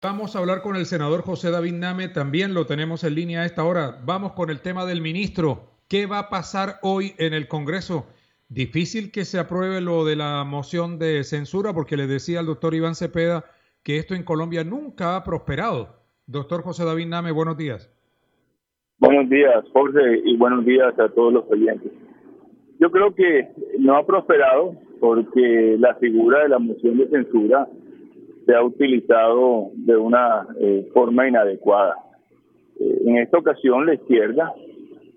Vamos a hablar con el senador José David Name, también lo tenemos en línea a esta hora. Vamos con el tema del ministro. ¿Qué va a pasar hoy en el Congreso? Difícil que se apruebe lo de la moción de censura, porque le decía al doctor Iván Cepeda que esto en Colombia nunca ha prosperado. Doctor José David Name, buenos días. Buenos días, Jorge, y buenos días a todos los oyentes. Yo creo que no ha prosperado porque la figura de la moción de censura se ha utilizado de una eh, forma inadecuada. Eh, en esta ocasión la izquierda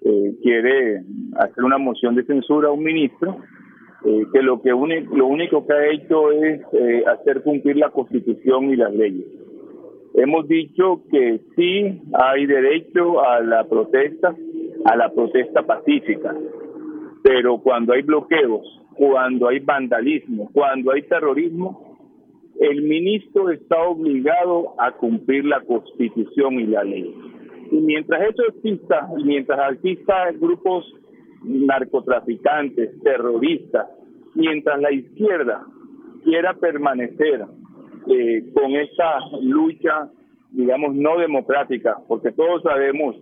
eh, quiere hacer una moción de censura a un ministro que lo que lo único que ha hecho es hacer cumplir la constitución y las leyes. Hemos dicho que sí hay derecho a la protesta, a la protesta pacífica, pero cuando hay bloqueos, cuando hay vandalismo, cuando hay terrorismo, el ministro está obligado a cumplir la constitución y la ley. Y mientras eso exista, mientras exista grupos narcotraficantes, terroristas, mientras la izquierda quiera permanecer eh, con esa lucha, digamos, no democrática, porque todos sabemos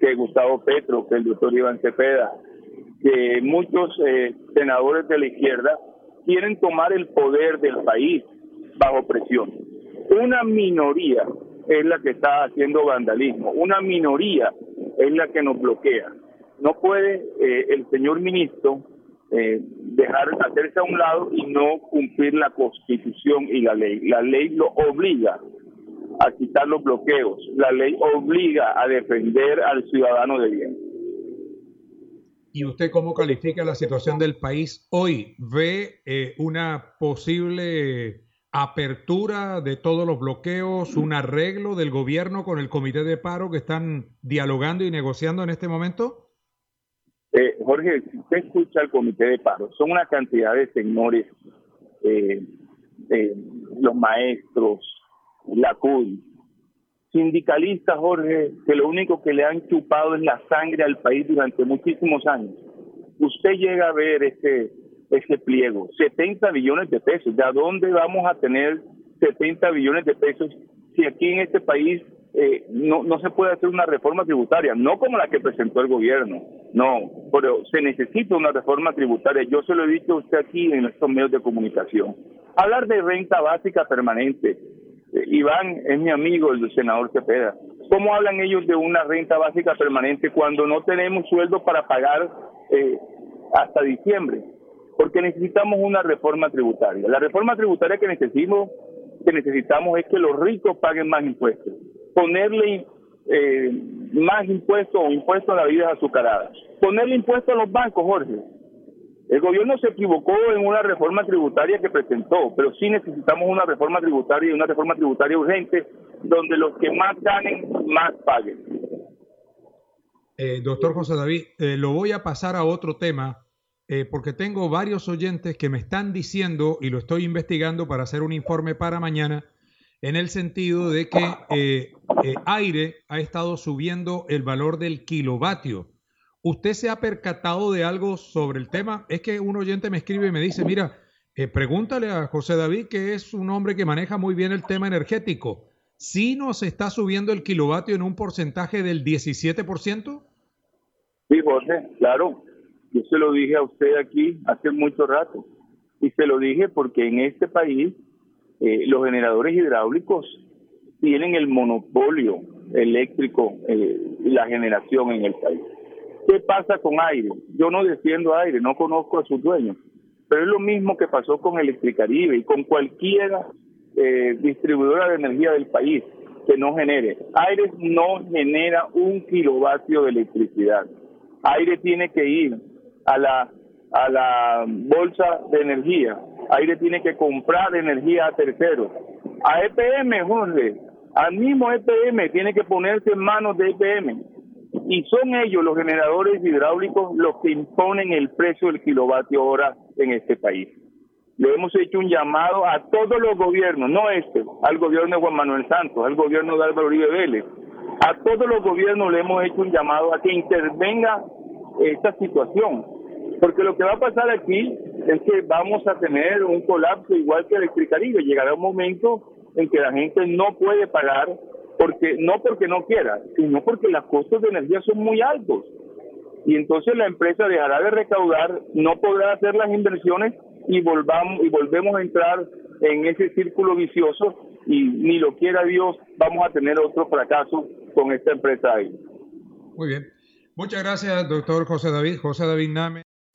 que Gustavo Petro, que el doctor Iván Cepeda, que muchos eh, senadores de la izquierda quieren tomar el poder del país bajo presión. Una minoría es la que está haciendo vandalismo, una minoría es la que nos bloquea. No puede eh, el señor ministro eh, dejar hacerse a un lado y no cumplir la constitución y la ley. La ley lo obliga a quitar los bloqueos, la ley obliga a defender al ciudadano de bien. ¿Y usted cómo califica la situación del país hoy? ¿Ve eh, una posible apertura de todos los bloqueos, un arreglo del gobierno con el comité de paro que están dialogando y negociando en este momento? Eh, Jorge, si usted escucha al comité de paro, son una cantidad de señores, eh, eh, los maestros, la CUI, sindicalistas, Jorge, que lo único que le han chupado es la sangre al país durante muchísimos años. Usted llega a ver este ese pliego. 70 billones de pesos. ¿De dónde vamos a tener 70 billones de pesos si aquí en este país eh, no, no se puede hacer una reforma tributaria? No como la que presentó el gobierno, no, pero se necesita una reforma tributaria. Yo se lo he dicho a usted aquí en estos medios de comunicación. Hablar de renta básica permanente. Eh, Iván es mi amigo, el senador Cepeda. ¿Cómo hablan ellos de una renta básica permanente cuando no tenemos sueldo para pagar eh, hasta diciembre? Porque necesitamos una reforma tributaria. La reforma tributaria que necesitamos, que necesitamos es que los ricos paguen más impuestos, ponerle eh, más impuestos o impuestos a la vida azucarada, ponerle impuestos a los bancos, Jorge. El gobierno se equivocó en una reforma tributaria que presentó, pero sí necesitamos una reforma tributaria y una reforma tributaria urgente donde los que más ganen, más paguen. Eh, doctor José David, eh, lo voy a pasar a otro tema eh, porque tengo varios oyentes que me están diciendo, y lo estoy investigando para hacer un informe para mañana, en el sentido de que eh, eh, aire ha estado subiendo el valor del kilovatio. ¿Usted se ha percatado de algo sobre el tema? Es que un oyente me escribe y me dice, mira, pregúntale a José David, que es un hombre que maneja muy bien el tema energético. ¿Sí nos está subiendo el kilovatio en un porcentaje del 17%? Sí, José, claro. Yo se lo dije a usted aquí hace mucho rato. Y se lo dije porque en este país eh, los generadores hidráulicos tienen el monopolio eléctrico eh, la generación en el país. ¿Qué pasa con aire? Yo no defiendo aire, no conozco a sus dueños, pero es lo mismo que pasó con Electricaribe y con cualquier eh, distribuidora de energía del país que no genere. Aire no genera un kilovatio de electricidad. Aire tiene que ir a la, a la bolsa de energía. Aire tiene que comprar energía a terceros. A EPM, Jorge, Al mismo EPM tiene que ponerse en manos de EPM. Y son ellos, los generadores hidráulicos, los que imponen el precio del kilovatio hora en este país. Le hemos hecho un llamado a todos los gobiernos, no este, al gobierno de Juan Manuel Santos, al gobierno de Álvaro Uribe Vélez, a todos los gobiernos le hemos hecho un llamado a que intervenga esta situación. Porque lo que va a pasar aquí es que vamos a tener un colapso igual que Electricaribe. Llegará un momento en que la gente no puede pagar, porque no porque no quiera, sino porque los costos de energía son muy altos. Y entonces la empresa dejará de recaudar, no podrá hacer las inversiones y volvamos y volvemos a entrar en ese círculo vicioso y ni lo quiera Dios, vamos a tener otro fracaso con esta empresa ahí. Muy bien. Muchas gracias, doctor José David. José David Name.